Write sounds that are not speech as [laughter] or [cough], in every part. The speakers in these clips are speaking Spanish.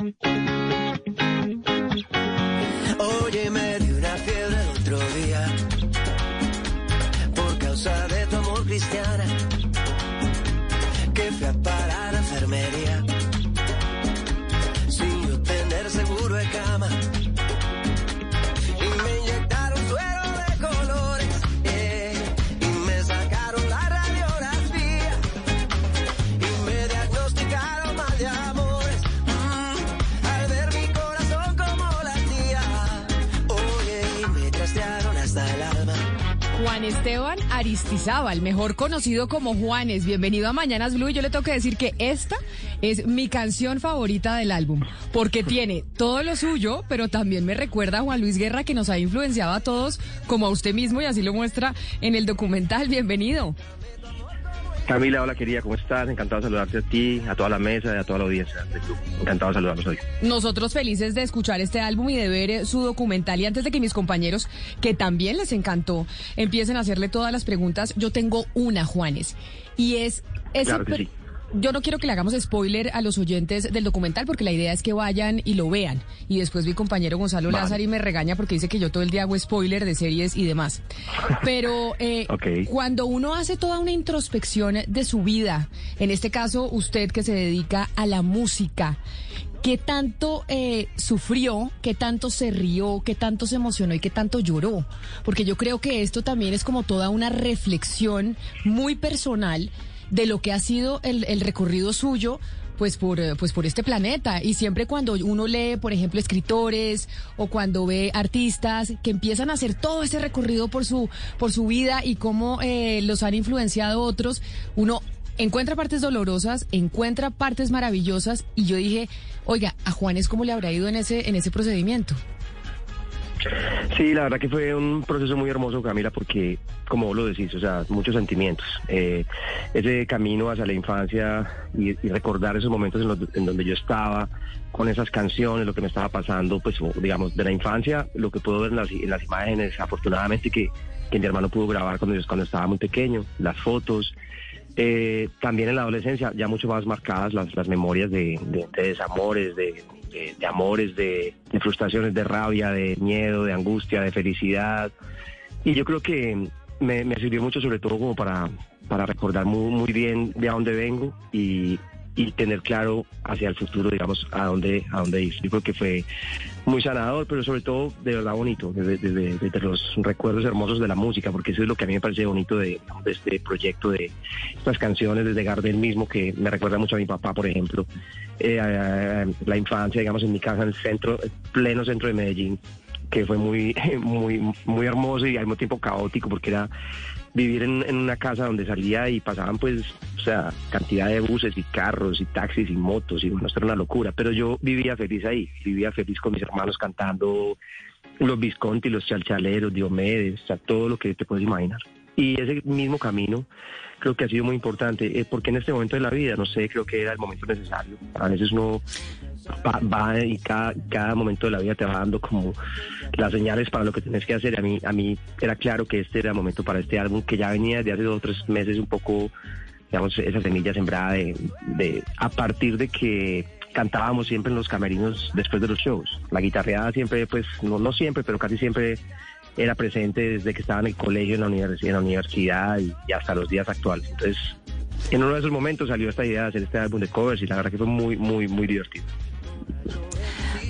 Oye, me dio una fiebre el otro día por causa de tu amor cristiana Aristizábal, mejor conocido como Juanes. Bienvenido a Mañanas Blue. Y yo le tengo que decir que esta es mi canción favorita del álbum, porque tiene todo lo suyo, pero también me recuerda a Juan Luis Guerra que nos ha influenciado a todos, como a usted mismo, y así lo muestra en el documental. Bienvenido. Camila, hola querida, ¿cómo estás? Encantado de saludarte a ti, a toda la mesa y a toda la audiencia Club. Encantado de saludarlos hoy. Nosotros felices de escuchar este álbum y de ver eh, su documental. Y antes de que mis compañeros, que también les encantó, empiecen a hacerle todas las preguntas, yo tengo una, Juanes. Y es... ese Claro sí. Yo no quiero que le hagamos spoiler a los oyentes del documental porque la idea es que vayan y lo vean. Y después mi compañero Gonzalo Vale. Lázaro me regaña porque dice que yo todo el día hago spoiler de series y demás. Pero eh, [laughs] cuando uno hace toda una introspección de su vida, en este caso usted que se dedica a la música, ¿qué tanto eh, sufrió, qué tanto se rió, qué tanto se emocionó y qué tanto lloró? Porque yo creo que esto también es como toda una reflexión muy personal de lo que ha sido el, el recorrido suyo. Pues por, eh, pues por este planeta. Y siempre cuando uno lee, por ejemplo, escritores o cuando ve artistas que empiezan a hacer todo ese recorrido por su, por su vida y cómo eh, los han influenciado otros, uno encuentra partes dolorosas, encuentra partes maravillosas. Y yo dije, oiga, a Juanes, ¿cómo le habrá ido en ese, en ese procedimiento? Sí, la verdad que fue un proceso muy hermoso, Camila, porque, como vos lo decís, o sea, muchos sentimientos. Eh, ese camino hacia la infancia y, recordar esos momentos en, en donde yo estaba con esas canciones, lo que me estaba pasando, pues, digamos, de la infancia, lo que puedo ver en las, en las imágenes, afortunadamente, que, que mi hermano pudo grabar cuando, yo- cuando estaba muy pequeño, las fotos. Eh, también en la adolescencia, ya mucho más marcadas las, las memorias de, de- de desamores, de, de- de amores, de, de frustraciones, de rabia, de miedo, de angustia, de felicidad. Y yo creo que me, sirvió mucho sobre todo como para, para recordar muy bien de a dónde vengo y, y tener claro hacia el futuro, digamos, a dónde, a dónde ir. Yo creo que fue muy sanador, pero sobre todo de verdad bonito, desde, desde- desde los recuerdos hermosos de la música, porque eso es lo que a mí me parece bonito de, este proyecto, de estas canciones desde Gardel mismo, que me recuerda mucho a mi papá, por ejemplo. Eh, la infancia, digamos, en mi casa, en el centro, pleno centro de Medellín, que fue muy, [laughs] muy, muy hermoso y al mismo tiempo caótico, porque era vivir en, en una casa donde salía y pasaban pues, o sea, cantidad de buses y carros y taxis y motos y bueno, esto era una locura, pero yo vivía feliz ahí, vivía feliz con mis hermanos cantando los Visconti, los Chalchaleros, Diomedes, o sea, todo lo que te puedes imaginar. Y ese mismo camino creo que ha sido muy importante, eh, porque en este momento de la vida, no sé, creo que era el momento necesario. A veces uno va, y cada, cada momento de la vida te va dando como las señales para lo que tienes que hacer. A mí, a mí era claro que este era el momento para este álbum, que ya venía desde hace dos o tres meses un poco, digamos, esa semilla sembrada de, de a partir de que cantábamos siempre en los camerinos después de los shows. La guitarreada siempre, pues, no, no siempre, pero casi siempre era presente desde que estaba en el colegio, en la, univers- en la universidad y, y hasta los días actuales. Entonces, en uno de esos momentos salió esta idea de hacer este álbum de covers y la verdad que fue muy, muy, muy divertido.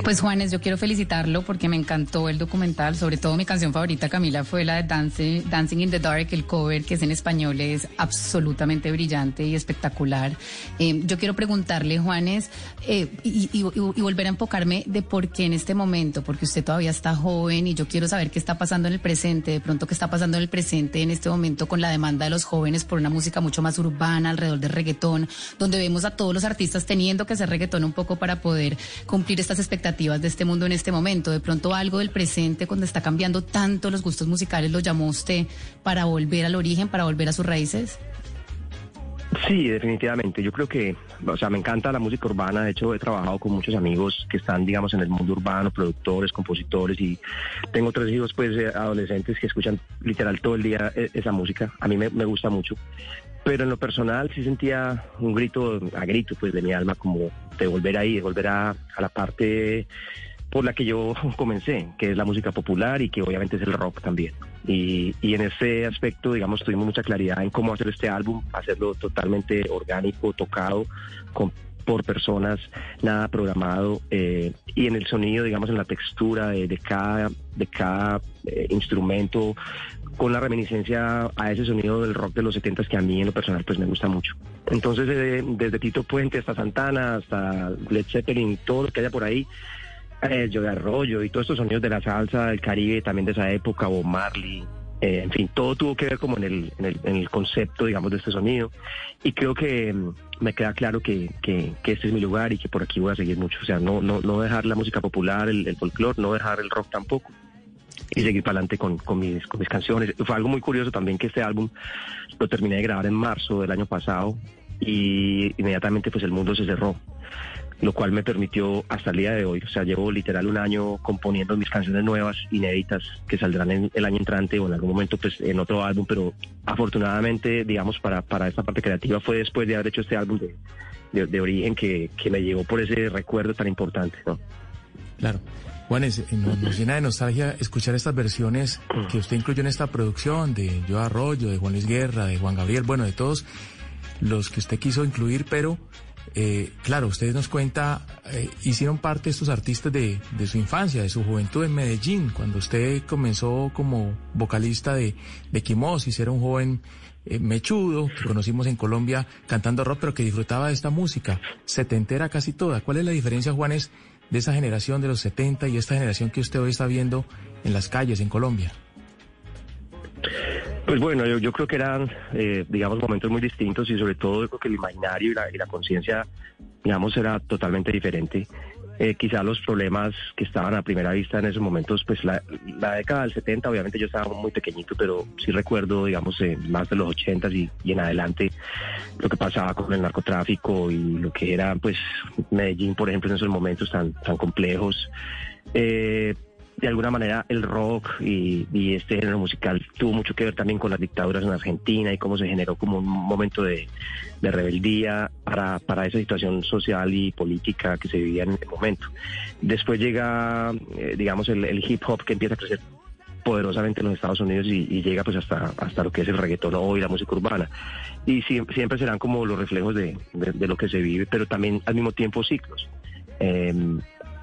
Pues Juanes, yo quiero felicitarlo porque me encantó el documental, sobre todo mi canción favorita, Camila, fue la de Dancing, Dancing in the Dark, el cover que es en español, es absolutamente brillante y espectacular. Eh, yo quiero preguntarle, Juanes, eh, y, y- volver a enfocarme de por qué en este momento, porque usted todavía está joven y yo quiero saber qué está pasando en el presente, de pronto qué está pasando en el presente en este momento con la demanda de los jóvenes por una música mucho más urbana, alrededor del reggaetón, donde vemos a todos los artistas teniendo que hacer reggaetón un poco para poder cumplir estas expectativas de este mundo en este momento. De pronto algo del presente, cuando está cambiando tanto los gustos musicales, lo llamó usted para volver al origen, para volver a sus raíces. Sí, definitivamente. Yo creo que, o sea, me encanta la música urbana. De hecho, he trabajado con muchos amigos que están, digamos, en el mundo urbano, productores, compositores, y tengo tres hijos, pues, eh, adolescentes que escuchan literal todo el día eh, esa música. A mí me, me gusta mucho. Pero en lo personal sí sentía un grito, a grito pues de mi alma como de volver ahí, de volver a, la parte por la que yo [laughs] comencé, que es la música popular y que obviamente es el rock también. Y, y en ese aspecto, digamos, tuvimos mucha claridad en cómo hacer este álbum, hacerlo totalmente orgánico, tocado, con por personas, nada programado eh, y en el sonido, digamos, en la textura de, de cada de cada eh, instrumento con la reminiscencia a ese sonido del rock de los 70 que a mí en lo personal pues me gusta mucho. Entonces eh, desde Tito Puente hasta Santana, hasta Led Zeppelin, todo lo que haya por ahí, eh, Joe Arroyo y todos estos sonidos de la salsa del Caribe también de esa época, o Marley, eh, en fin, todo tuvo que ver como en el, en el, en el concepto, digamos, de este sonido. Y creo que mm, me queda claro que, que, que, este es mi lugar y que por aquí voy a seguir mucho. O sea, no, no, no dejar la música popular, el, el folclore, no dejar el rock tampoco. Y seguir para adelante con, con, mis, con mis canciones. Fue algo muy curioso también que este álbum lo terminé de grabar en marzo del año pasado y inmediatamente pues el mundo se cerró lo cual me permitió hasta el día de hoy, o sea, llevo literal un año componiendo mis canciones nuevas, inéditas, que saldrán en el año entrante o en algún momento pues en otro álbum, pero afortunadamente, digamos, para, para esta parte creativa fue después de haber hecho este álbum de, de, origen que, que, me llevó por ese recuerdo tan importante, ¿no? Claro. Juanes, eh, nos, nos, llena de nostalgia escuchar estas versiones que usted incluyó en esta producción de Yo Arroyo, de Juan Luis Guerra, de Juan Gabriel, bueno, de todos los que usted quiso incluir, pero eh, claro, ustedes nos cuenta, eh, hicieron parte estos artistas de, de, su infancia, de su juventud en Medellín, cuando usted comenzó como vocalista de, de Quimosis, era un joven eh, mechudo que conocimos en Colombia cantando rock, pero que disfrutaba de esta música, setentera casi toda. ¿Cuál es la diferencia, Juanes, de esa generación de los 70 y esta generación que usted hoy está viendo en las calles en Colombia? Pues bueno, yo, yo creo que eran, eh, digamos, momentos muy distintos y sobre todo yo creo que el imaginario y la, la conciencia, digamos, era totalmente diferente. Eh, quizá los problemas que estaban a primera vista en esos momentos, pues la, década del 70, obviamente yo estaba muy pequeñito, pero sí recuerdo, digamos, eh, más de los 80 y, y, en adelante, lo que pasaba con el narcotráfico y lo que era, pues, Medellín, por ejemplo, en esos momentos tan, tan complejos. Eh, de alguna manera el rock y, este género musical tuvo mucho que ver también con las dictaduras en Argentina y cómo se generó como un momento de, rebeldía para, esa situación social y política que se vivía en el momento. Después llega, eh, digamos, el, hip hop que empieza a crecer poderosamente en los Estados Unidos y, llega pues hasta, hasta lo que es el reggaetón o y la música urbana. Y siempre, siempre serán como los reflejos de, lo que se vive, pero también al mismo tiempo ciclos. Eh,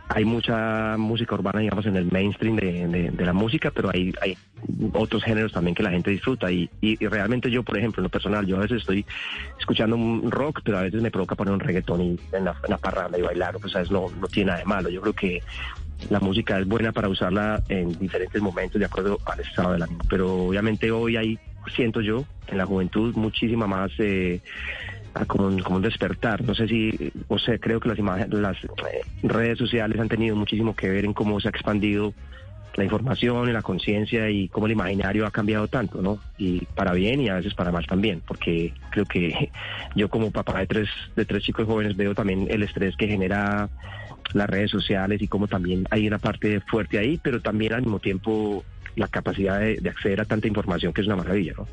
hay mucha música urbana, digamos, en el mainstream de, la música, pero hay, hay otros géneros también que la gente disfruta. Y, y, realmente yo, por ejemplo, en lo personal, yo a veces estoy escuchando un rock, pero a veces me provoca poner un reggaetón y, en, la, en parranda y bailar, pues ¿sabes? No, no tiene nada de malo. Yo creo que la música es buena para usarla en diferentes momentos de acuerdo al estado del ánimo. Pero obviamente hoy hay, siento yo, en la juventud muchísima más... Eh, como un, como un, despertar. No sé si, o sea, creo que las, imágenes, las eh, redes sociales han tenido muchísimo que ver en cómo se ha expandido la información y la conciencia y cómo el imaginario ha cambiado tanto, ¿no? Y para bien y a veces para mal también, porque creo que [laughs] yo como papá de tres, de tres chicos jóvenes veo también el estrés que genera las redes sociales y cómo también hay una parte fuerte ahí, pero también al mismo tiempo la capacidad de, de acceder a tanta información que es una maravilla, ¿no?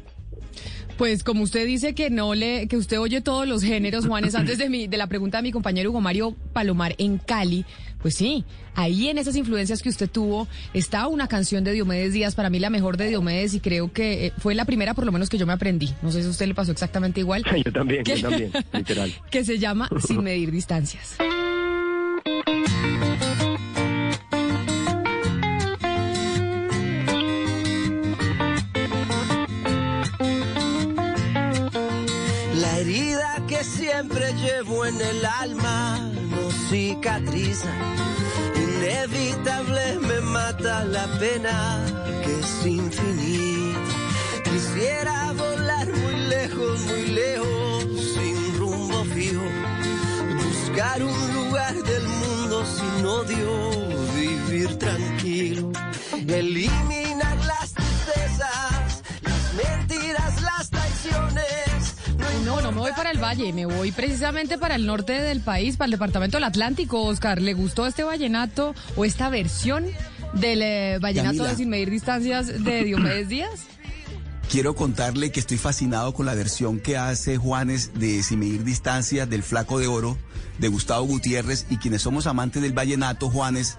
Pues como usted dice que no le, que usted oye todos los géneros, Juanes, antes de mi, de la pregunta de mi compañero Hugo Mario Palomar en Cali, pues sí, ahí en esas influencias que usted tuvo está una canción de Diomedes Díaz, para mí la mejor de Diomedes y creo que fue la primera por lo menos que yo me aprendí. No sé si a usted le pasó exactamente igual. [laughs] yo también, que, yo también, literal. [laughs] Que se llama [laughs] Sin medir distancias. Siempre llevo en el alma no cicatriza. Inevitable me mata la pena que es infinita. Quisiera volar muy lejos, muy lejos, sin rumbo fijo. Buscar un lugar del mundo sin odio, vivir tranquilo. Eliminar las voy para el valle, me voy precisamente para el norte del país, para el departamento del Atlántico. Oscar, ¿le gustó este vallenato o esta versión del eh, vallenato Camila. de Sin Medir Distancias de [coughs] Diomedes Díaz? quiero contarle que estoy fascinado con la versión que hace Juanes de Sin Medir Distancias del Flaco de Oro de Gustavo Gutiérrez y quienes somos amantes del vallenato, Juanes,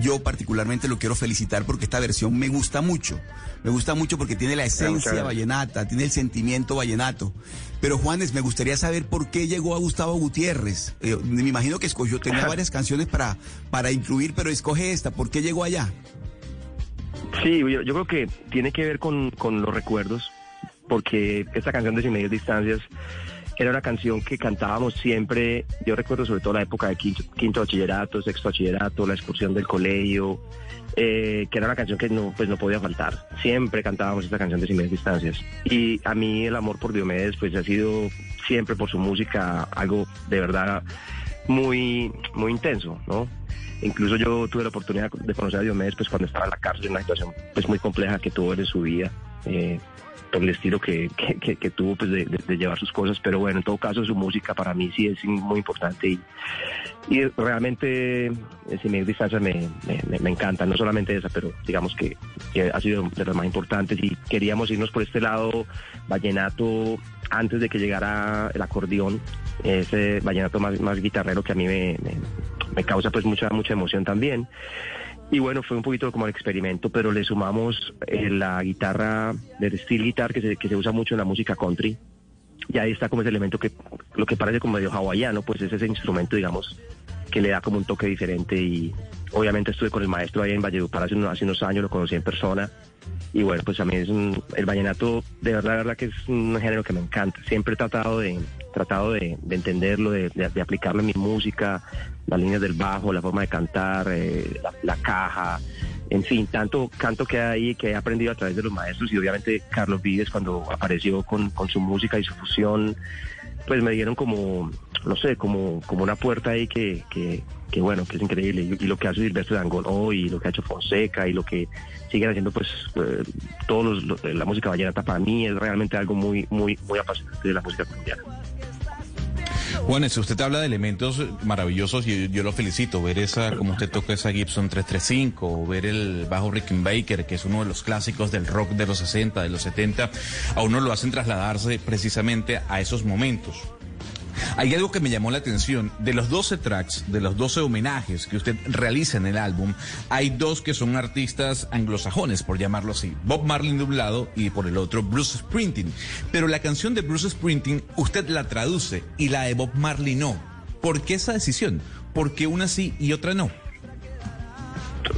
yo particularmente lo quiero felicitar porque esta versión me gusta mucho. Me gusta mucho porque tiene la esencia vallenata, tiene el sentimiento vallenato. Pero Juanes, me gustaría saber por qué llegó a Gustavo Gutiérrez. Eh, me imagino que escogió, tenía varias canciones para, para incluir, pero escoge esta. ¿Por qué llegó allá? Sí, yo, yo creo que tiene que ver con, con los recuerdos, porque esta canción de Sin Medias Distancias era una canción que cantábamos siempre, yo recuerdo sobre todo la época de quinto, bachillerato, sexto bachillerato, la excursión del colegio, eh, que era una canción que no, pues no podía faltar. Siempre cantábamos esta canción de Sin Distancias. Y a mí el amor por Diomedes pues ha sido siempre por su música algo de verdad muy, muy intenso, ¿no? Incluso yo tuve la oportunidad de conocer a Diomedes pues cuando estaba en la cárcel, en una situación pues muy compleja que tuvo en su vida. Eh, por el estilo que, que, tuvo pues de, llevar sus cosas, pero bueno, en todo caso su música para mí sí es muy importante y, y realmente sin medir distancia me, me, encanta, no solamente esa, pero digamos que, ha sido de las más importantes. Y queríamos irnos por este lado vallenato antes de que llegara el acordeón, ese vallenato más, más guitarrero que a mí me, me causa pues mucha, mucha emoción también. Y bueno, fue un poquito como el experimento, pero le sumamos eh, la guitarra del steel guitar que se, que se usa mucho en la música country. Y ahí está como ese elemento que lo que parece como medio hawaiano, pues es ese instrumento, digamos, que le da como un toque diferente. Y obviamente estuve con el maestro ahí en Valledupar hace unos, hace unos años, lo conocí en persona. Y bueno, pues a mí es el vallenato, de verdad, verdad que es un género que me encanta. Siempre he tratado de, tratado de, entenderlo, de, de, aplicarlo mi música, las líneas del bajo, la forma de cantar, eh, la, caja, en fin, tanto canto que hay que he aprendido a través de los maestros y obviamente Carlos Vives cuando apareció con su música y su fusión, pues me dieron como, no sé, como, como una puerta ahí que, que, que bueno, que es increíble. Y, lo que hace Silvestre Dangón hoy, y lo que ha hecho Fonseca, y lo que siguen haciendo pues eh, todos los, la música vallenata para mí es realmente algo muy, muy, muy apasionante de la música colombiana. Juanes, usted habla de elementos maravillosos y yo, lo felicito. Ver esa, como usted toca esa Gibson 335, o ver el bajo Rickenbacker, que es uno de los clásicos del rock de los 60, de los 70, a uno lo hacen trasladarse precisamente a esos momentos. Hay algo que me llamó la atención. De los 12 tracks, de los 12 homenajes que usted realiza en el álbum, hay dos que son artistas anglosajones, por llamarlo así. Bob Marley de un lado y por el otro Bruce Springsteen. Pero la canción de Bruce Springsteen usted la traduce y la de Bob Marley no. ¿Por qué esa decisión? ¿Por qué una sí y otra no?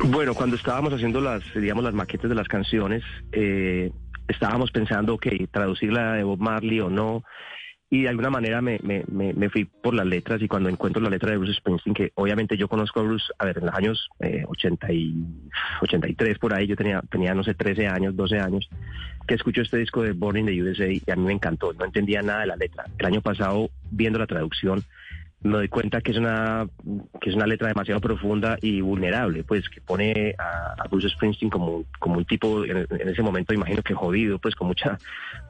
Bueno, cuando estábamos haciendo las, digamos, las maquetas de las canciones, eh, estábamos pensando, que traducir la de Bob Marley o no y de alguna manera me, me, me, fui por las letras y cuando encuentro la letra de Bruce Springsteen, que obviamente yo conozco a Bruce, a ver, en los años eh, 80 y 83 por ahí, yo tenía, tenía, no sé, 13 años, 12 años, que escucho este disco de Born in the USA y a mí me encantó, no entendía nada de la letra. El año pasado, viendo la traducción, me doy cuenta que es una que es una letra demasiado profunda y vulnerable, pues que pone a, Bruce Springsteen como, como un tipo en, ese momento imagino que jodido, pues con mucha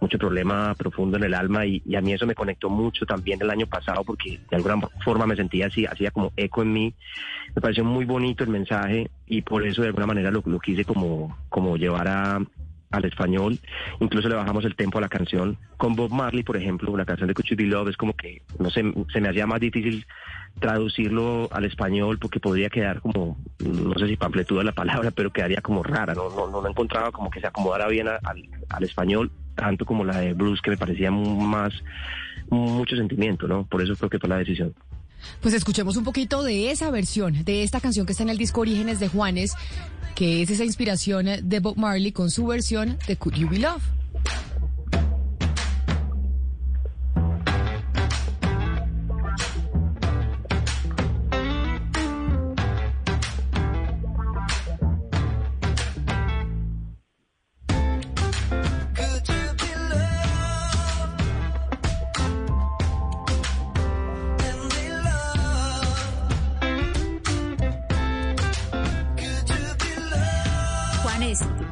mucho problema profundo en el alma y, a mí eso me conectó mucho también el año pasado porque de alguna forma me sentía así, hacía como eco en mí. Me pareció muy bonito el mensaje y por eso de alguna manera lo, lo quise como como llevar a, al español, incluso le bajamos el tempo a la canción. Con Bob Marley, por ejemplo, la canción de Could You Be Love es como que, no sé, se me hacía más difícil traducirlo al español porque podría quedar como, no sé si pampletuda la palabra, pero quedaría como rara, no, no, no encontraba como que se acomodara bien al, al español, tanto como la de Bruce, que me parecía más, mucho sentimiento, ¿no? Por eso creo que fue la decisión. Pues escuchemos un poquito de esa versión, de esta canción que está en el disco Orígenes de Juanes, que es esa inspiración de Bob Marley con su versión de Could You Be Love.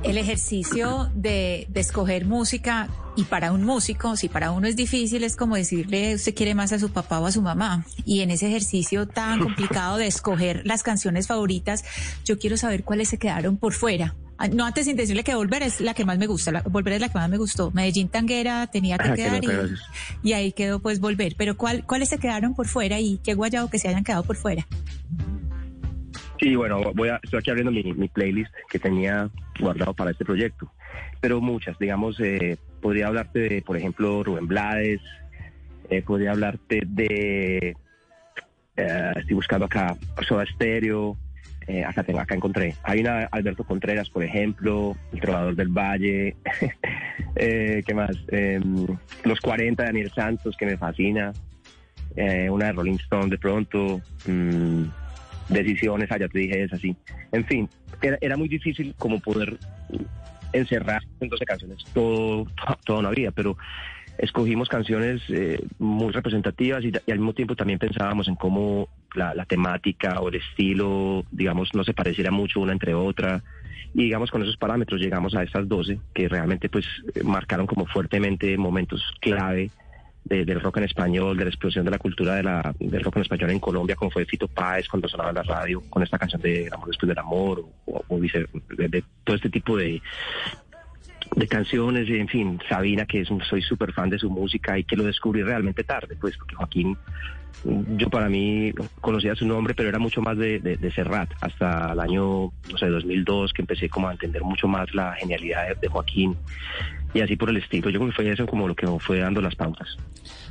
El ejercicio de, escoger música y para un músico, si para uno es difícil, es como decirle usted quiere más a su papá o a su mamá. Y en ese ejercicio tan complicado de escoger las canciones favoritas, yo quiero saber cuáles se quedaron por fuera. Ah, No antes sin decirle que Volver es la que más me gusta, la- Volver es la que más me gustó. Medellín Tanguera tenía que Ah, quedar y, y ahí quedó pues Volver. Pero ¿cuál, ¿cuáles se quedaron por fuera y qué guayado que se hayan quedado por fuera? Sí, bueno, voy a, estoy aquí abriendo mi, mi playlist que tenía guardado para este proyecto, pero muchas, digamos, eh, podría hablarte de, por ejemplo, Rubén Blades, eh, podría hablarte de, eh, estoy buscando acá, Soda Stereo, eh, acá tengo, acá encontré, hay una Alberto Contreras, por ejemplo, El Trovador del Valle, [laughs] ¿qué más? Eh, Los 40 de Daniel Santos, que me fascina, una de Rolling Stone de pronto, mm, decisiones, ya te dije es así. En fin, era, era muy difícil como poder encerrar en 12 canciones todo, toda una vida, pero escogimos canciones eh, muy representativas y, al mismo tiempo también pensábamos en cómo la, temática o el estilo, digamos, no se pareciera mucho una entre otra. Y digamos, con esos parámetros llegamos a estas 12 que realmente pues marcaron como fuertemente momentos clave de- del rock en español, de la explosión de la cultura de la, del rock en español en Colombia, como fue Fito Páez cuando sonaba en la radio con esta canción de Amor después del amor, o, o de, todo este tipo de, de canciones, en fin, Sabina, que es un- soy súper fan de su música y que lo descubrí realmente tarde, pues porque Joaquín, yo para mí conocía su nombre, pero era mucho más de, de, Serrat, hasta el año, no sé, 2002, que empecé como a entender mucho más la genialidad de Joaquín y así por el estilo. Yo creo que fue eso como lo que fue dando las pautas.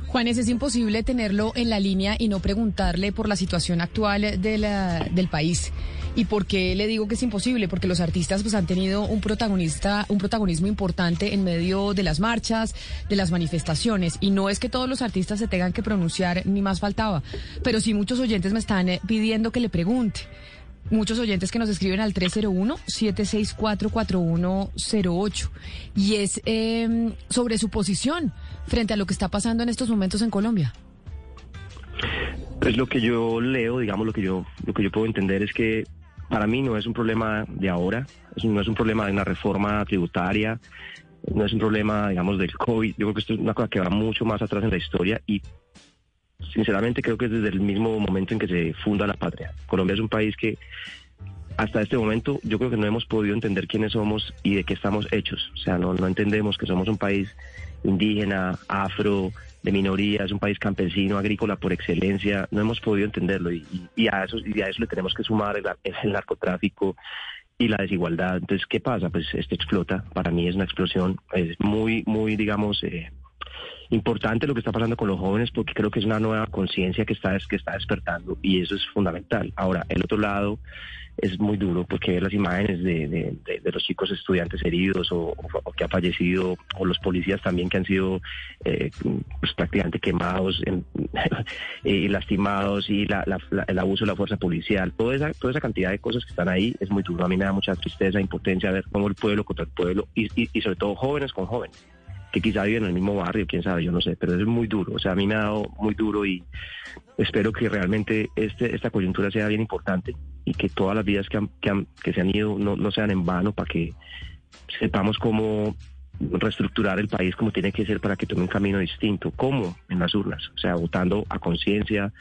Juanes, es imposible tenerlo en la línea y no preguntarle por la situación actual de la- del país. ¿Y por qué le digo que es imposible? Porque los artistas pues, han tenido un, protagonista, un protagonismo importante en medio de las marchas, de las manifestaciones. Y no es que todos los artistas se tengan que pronunciar, ni más faltaba. Pero sí muchos oyentes me están eh, pidiendo que le pregunte. Muchos oyentes que nos escriben al 301-764-4108. Y es eh, sobre su posición frente a lo que está pasando en estos momentos en Colombia. Pues lo que yo leo, digamos, lo que yo, lo que yo puedo entender es que para mí no es un problema de ahora, no es un problema de una reforma tributaria, no es un problema, digamos, del COVID. Yo creo que esto es una cosa que va mucho más atrás en la historia y sinceramente creo que es desde el mismo momento en que se funda la patria. Colombia es un país que hasta este momento yo creo que no hemos podido entender quiénes somos y de qué estamos hechos. O sea, no, no entendemos que somos un país indígena, afro, de minorías, un país campesino, agrícola por excelencia. No hemos podido entenderlo y, y- a, eso, y a eso le tenemos que sumar el, [laughs] el narcotráfico y la desigualdad. Entonces, ¿qué pasa? Pues esto explota. Para mí es una explosión. Es muy, muy, digamos... Eh, importante lo que está pasando con los jóvenes porque creo que es una nueva conciencia que está, que está despertando y eso es fundamental. Ahora, el otro lado es muy duro porque ver las imágenes de, los chicos estudiantes heridos o, que ha fallecido o los policías también que han sido eh, pues, prácticamente quemados [laughs] y lastimados y la- el abuso de la fuerza policial, toda esa, toda esa cantidad de cosas que están ahí es muy duro. A mí me da mucha tristeza, impotencia ver cómo el pueblo contra el pueblo y sobre todo jóvenes con jóvenes que quizá viven en el mismo barrio, quién sabe, yo no sé, pero es muy duro. O sea, a mí me ha dado muy duro y espero que realmente este, esta coyuntura sea bien importante y que todas las vidas que, han- que, se han ido no, no sean en vano para que sepamos cómo reestructurar el país como tiene que ser para que tome un camino distinto. ¿Cómo? En las urnas. O sea, votando a conciencia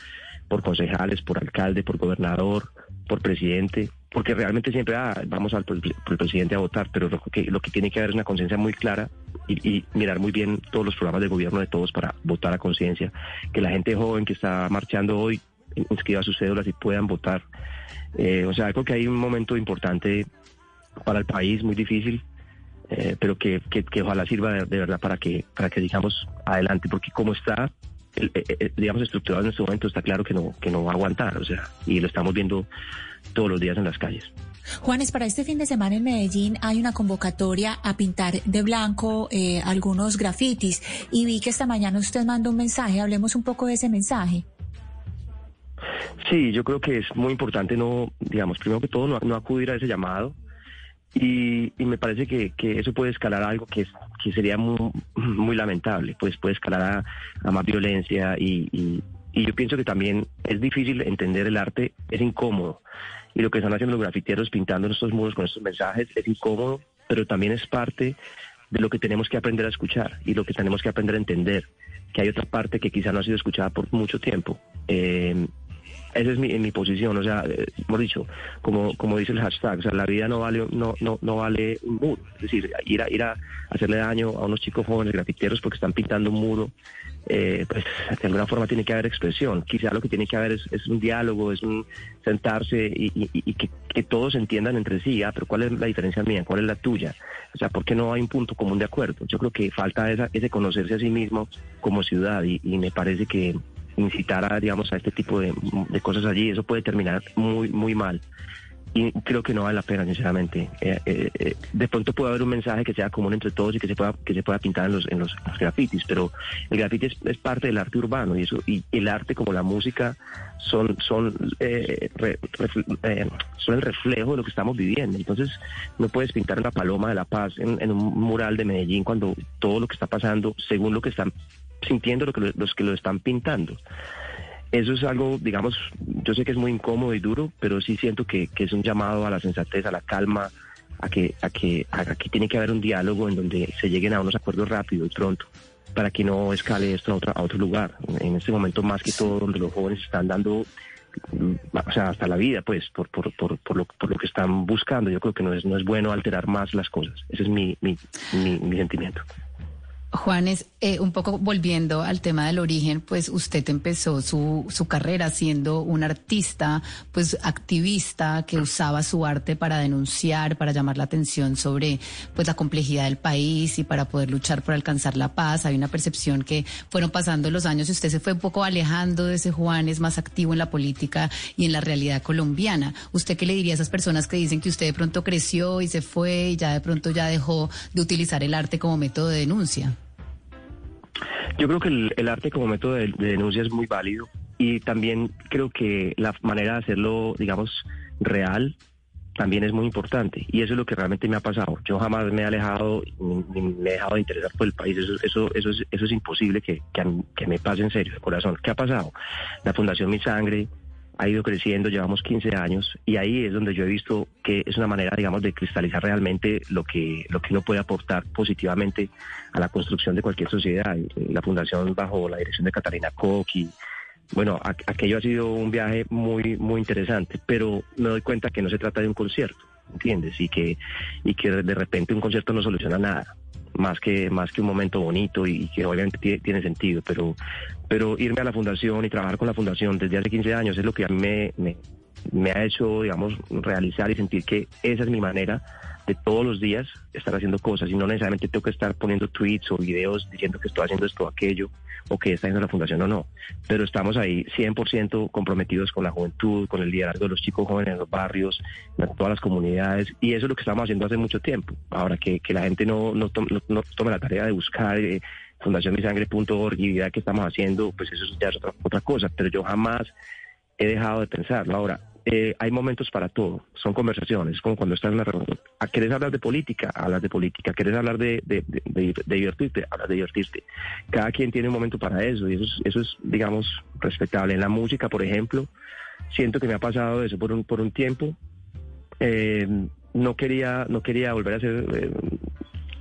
por concejales, por alcalde, por gobernador, por presidente, porque realmente siempre ah, vamos al presidente a votar, pero lo que, lo que tiene que haber es una conciencia muy clara y, y mirar muy bien todos los programas de gobierno de todos para votar a conciencia, que la gente joven que está marchando hoy inscriba sus cédulas y puedan votar. Eh, o sea, creo que hay un momento importante para el país, muy difícil, eh, pero que, que, que ojalá sirva de, de verdad para que, para que digamos adelante, porque como está, el- eh, eh, digamos, estructurado en este momento, está claro que no, que no va a aguantar, o sea, y lo estamos viendo todos los días en las calles. Juanes, para este fin de semana en Medellín hay una convocatoria a pintar de blanco eh, algunos grafitis y vi que esta mañana usted mandó un mensaje. Hablemos un poco de ese mensaje. Sí, yo creo que es muy importante no, digamos, primero que todo no, no acudir a ese llamado y, y me parece que, que eso puede escalar a algo que, es, que sería muy, muy lamentable, pues puede escalar a, más violencia y, yo pienso que también es difícil entender el arte, es incómodo y lo que están haciendo los grafiteros pintando en estos muros con estos mensajes es incómodo, pero también es parte de lo que tenemos que aprender a escuchar y lo que tenemos que aprender a entender, que hay otra parte que quizá no ha sido escuchada por mucho tiempo. Eh, Esa es mi, en mi posición, o sea, eh, hemos dicho, como, como dice el hashtag, o sea, la vida no vale, no, no, no vale un muro. Es decir, ir a, ir a hacerle daño a unos chicos jóvenes grafiteros porque están pintando un muro, eh, pues de alguna forma tiene que haber expresión. Quizá lo que tiene que haber es, un diálogo, es un sentarse y, y- que todos entiendan entre sí, ah, pero ¿cuál es la diferencia mía? ¿Cuál es la tuya? O sea, ¿por qué no hay un punto común de acuerdo? Yo creo que falta esa, ese conocerse a sí mismo como ciudad y, y me parece que incitar a, digamos, a este tipo de, de cosas allí, eso puede terminar muy, muy mal. Y creo que no vale la pena, sinceramente. Eh, eh, eh, de pronto puede haber un mensaje que sea común entre todos y que se pueda, que se pueda pintar en los, en los, los grafitis, pero el grafiti es, es parte del arte urbano y eso y el arte como la música son son eh, re- eh, son el reflejo de lo que estamos viviendo. Entonces no puedes pintar una paloma de la paz en, en un mural de Medellín cuando todo lo que está pasando, según lo que están sintiendo lo que lo- los que lo están pintando. Eso es algo, digamos, yo sé que es muy incómodo y duro, pero sí siento que, que es un llamado a la sensatez, a la calma, a que, a que aquí tiene que haber un diálogo en donde se lleguen a unos acuerdos rápido y pronto, para que no escale esto a, otra, a otro lugar. En este momento, más que todo, donde los jóvenes están dando, o sea, hasta la vida, pues, por, por, por, por, lo, por lo que están buscando. Yo creo que no es, no es bueno alterar más las cosas. Ese es mi, mi, mi, mi sentimiento. Juanes, eh, un poco volviendo al tema del origen, pues usted empezó su, su carrera siendo un artista, pues activista que usaba su arte para denunciar, para llamar la atención sobre pues la complejidad del país y para poder luchar por alcanzar la paz. Hay una percepción que fueron pasando los años y usted se fue un poco alejando de ese Juanes más activo en la política y en la realidad colombiana. ¿Usted qué le diría a esas personas que dicen que usted de pronto creció y se fue y ya de pronto ya dejó de utilizar el arte como método de denuncia? Yo creo que el, arte como método de, de denuncia es muy válido y también creo que la manera de hacerlo, digamos, real también es muy importante y eso es lo que realmente me ha pasado. Yo jamás me he alejado ni, me he dejado de interesar por el país. Eso, eso, eso, es, eso es imposible que me pase en serio, de corazón. ¿Qué ha pasado? La Fundación Mi Sangre ha ido creciendo, llevamos 15 años y ahí es donde yo he visto que es una manera, digamos, de cristalizar realmente lo que, lo que uno puede aportar positivamente a la construcción de cualquier sociedad. Y La fundación bajo la dirección de Catalina Koch y bueno, aquello ha sido un viaje muy, muy interesante, pero me doy cuenta que no se trata de un concierto, ¿entiendes? Y que, y que de repente un concierto no soluciona nada, más que, más que un momento bonito y que obviamente tie- tiene sentido, pero, pero irme a la fundación y trabajar con la fundación desde hace 15 años es lo que a mí me, me, me ha hecho, digamos, realizar y sentir que esa es mi manera de todos los días estar haciendo cosas y no necesariamente tengo que estar poniendo tweets o videos diciendo que estoy haciendo esto o aquello o que está haciendo la fundación o no. Pero estamos ahí 100% comprometidos con la juventud, con el liderazgo de los chicos jóvenes en los barrios, en todas las comunidades y eso es lo que estamos haciendo hace mucho tiempo. Ahora que, que la gente no, no, tom- no- tome la tarea de buscar eh, fundacionmisangre.org y vea qué estamos haciendo, pues eso ya es otra, otra cosa, pero yo jamás he dejado de pensarlo. Ahora, eh, hay momentos para todo, son conversaciones, como cuando estás en una reunión. ¿A ¿Querés hablar de política? Hablas de política. ¿Querés hablar de divertirte? Hablas de divertirte. Cada quien tiene un momento para eso y eso es, eso es, digamos, respetable. En la música, por ejemplo, siento que me ha pasado eso por un, por un tiempo. Eh, no quería, no quería volver a hacer eh,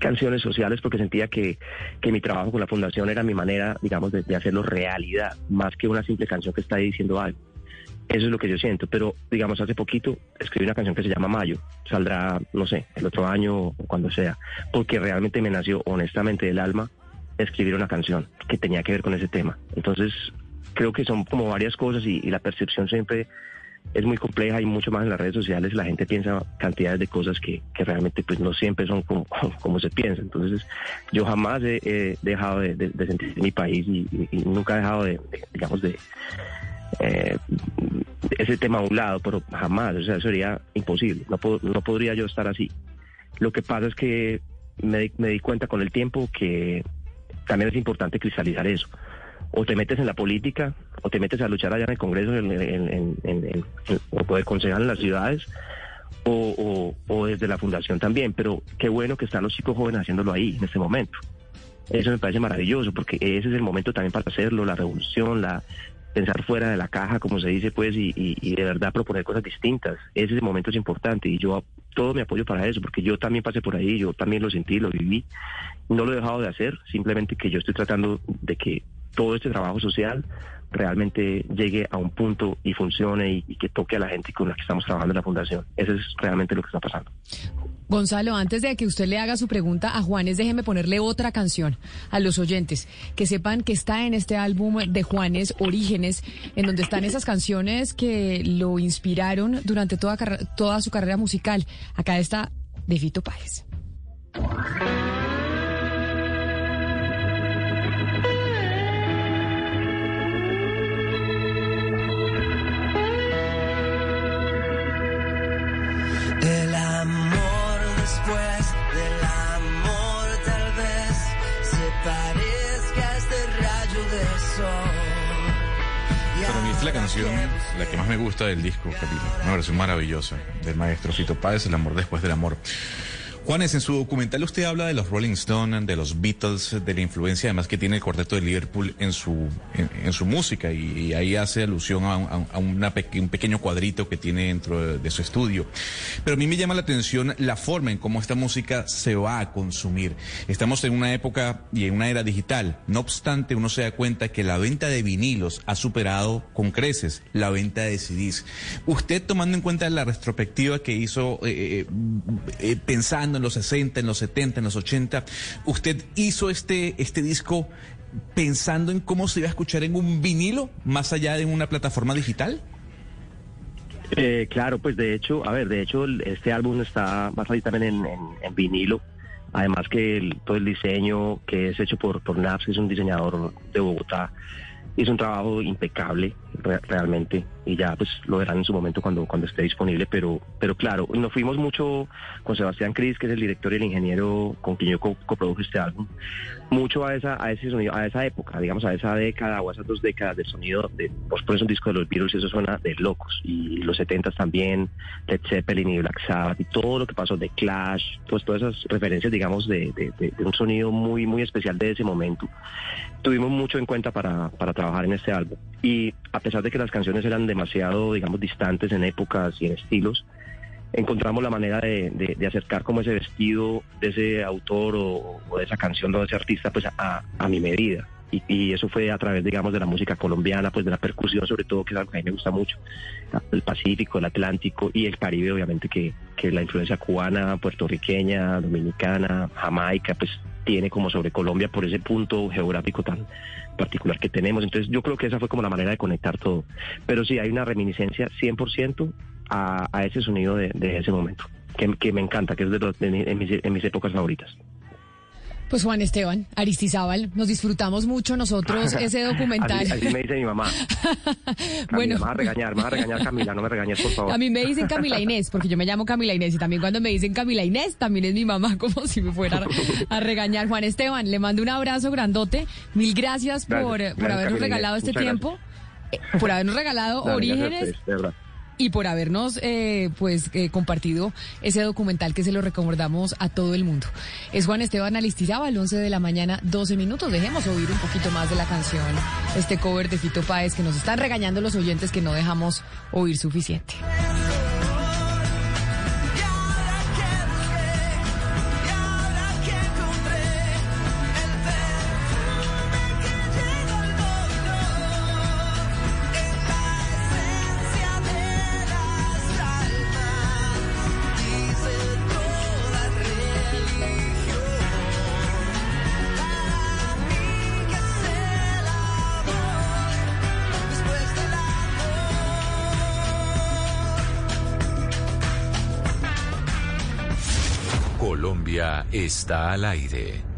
canciones sociales porque sentía que, que mi trabajo con la fundación era mi manera, digamos, de, de hacerlo realidad, más que una simple canción que está ahí diciendo algo. Eso es lo que yo siento, pero digamos, hace poquito escribí una canción que se llama Mayo, saldrá, no sé, el otro año o cuando sea, porque realmente me nació honestamente del alma escribir una canción que tenía que ver con ese tema. Entonces, creo que son como varias cosas y, la percepción siempre es muy compleja y mucho más en las redes sociales la gente piensa cantidades de cosas que, que realmente pues no siempre son como, [laughs] se piensa. Entonces yo jamás he, dejado de, de- de sentir mi país y, y- y nunca he dejado de, de, digamos, de eh, ese tema a un lado, pero jamás, o sea, sería imposible. No, pod- no podría yo estar así. Lo que pasa es que me, di- me di cuenta con el tiempo que también es importante cristalizar eso. O te metes en la política, o te metes a luchar allá en el Congreso, en, en, en, o de concejal en las ciudades, o- o desde la fundación también. Pero qué bueno que están los chicos jóvenes haciéndolo ahí, en este momento. Eso me parece maravilloso, porque ese es el momento también para hacerlo, la revolución, la pensar fuera de la caja, como se dice, pues, y, y- y de verdad proponer cosas distintas. Ese momento es importante y yo todo mi apoyo para eso, porque yo también pasé por ahí, yo también lo sentí, lo viví. No lo he dejado de hacer, simplemente que yo estoy tratando de que todo este trabajo social realmente llegue a un punto y funcione y, que toque a la gente con la que estamos trabajando en la fundación. Eso es realmente lo que está pasando. Gonzalo, antes de que usted le haga su pregunta a Juanes, déjeme ponerle otra canción a los oyentes, que sepan que está en este álbum de Juanes, Orígenes, en donde están esas canciones que lo inspiraron durante toda, toda su carrera musical. Acá está de Fito Páez. La canción, la que más me gusta del disco, Camila. Una versión maravillosa del maestro Fito Páez, El amor después del amor. Juanes, en su documental usted habla de los Rolling Stones, de los Beatles, de la influencia además que tiene el cuarteto de Liverpool en su, en, su música y, y ahí hace alusión a, un- pequeño cuadrito que tiene dentro de, su estudio. Pero a mí me llama la atención la forma en cómo esta música se va a consumir. Estamos en una época y en una era digital. No obstante, uno se da cuenta que la venta de vinilos ha superado con creces la venta de CDs. Usted tomando en cuenta la retrospectiva que hizo eh, eh, eh, en los 60, en los 70, en los 80, usted hizo este, este disco pensando en cómo se iba a escuchar en un vinilo más allá de una plataforma digital. Eh, claro, pues de hecho, a ver, de hecho este álbum está va a salir también en, vinilo. Además que el- todo el diseño que es hecho por, por que es un diseñador de Bogotá, hizo un trabajo impecable re- realmente y ya pues lo verán en su momento cuando cuando esté disponible pero pero claro nos fuimos mucho con Sebastián Cris que es el director y el ingeniero con quien yo co- coproduje este álbum mucho a esa a ese sonido a esa época digamos a esa década o a esas dos décadas del sonido de pues por eso un disco de los Beatles eso suena de locos y los 70 también Led Zeppelin y Black Sabbath y todo lo que pasó de Clash pues todas esas referencias digamos de, de- de- de un sonido muy muy especial de ese momento tuvimos mucho en cuenta para, para trabajar en este álbum. Y a pesar de que las canciones eran demasiado, digamos, distantes en épocas y en estilos, encontramos la manera de, de- de acercar como ese vestido de ese autor o, o de esa canción o de ese artista pues a, a mi medida. Y, y eso fue a través, digamos, de la música colombiana, pues de la percusión sobre todo, que es algo que a mí me gusta mucho. El Pacífico, el Atlántico y el Caribe, obviamente, que, que la influencia cubana, puertorriqueña, dominicana, jamaica, pues tiene como sobre Colombia por ese punto geográfico tan particular que tenemos. Entonces yo creo que esa fue como la manera de conectar todo. Pero sí, hay una reminiscencia 100% a, a ese sonido de, de ese momento, que, me encanta, que es de, los- de en, mis, mis épocas favoritas. Pues Juan Esteban, Aristizábal, nos disfrutamos mucho nosotros [laughs] ese documental. Así, así me dice mi mamá. [laughs] Camila, Bueno. me vas a regañar, me vas a regañar Camila, no me regañes por favor. A mí me dicen Camila Inés, porque yo me llamo Camila Inés y también cuando me dicen Camila Inés, también es mi mamá, [laughs] como si me fuera a regañar. Juan Esteban, le mando un abrazo grandote. Mil gracias, Gracias, por, gracias, por habernos Camila regalado Inés, este tiempo, eh, por habernos regalado Dale, gracias Orígenes verdad. Y por habernos eh, pues eh, compartido ese documental que se lo recomendamos a todo el mundo. Es Juan Esteban Alistizábal, 11 de la mañana, 12 minutos. Dejemos oír un poquito más de la canción, este cover de Fito Páez que nos están regañando los oyentes que no dejamos oír suficiente. Está al aire.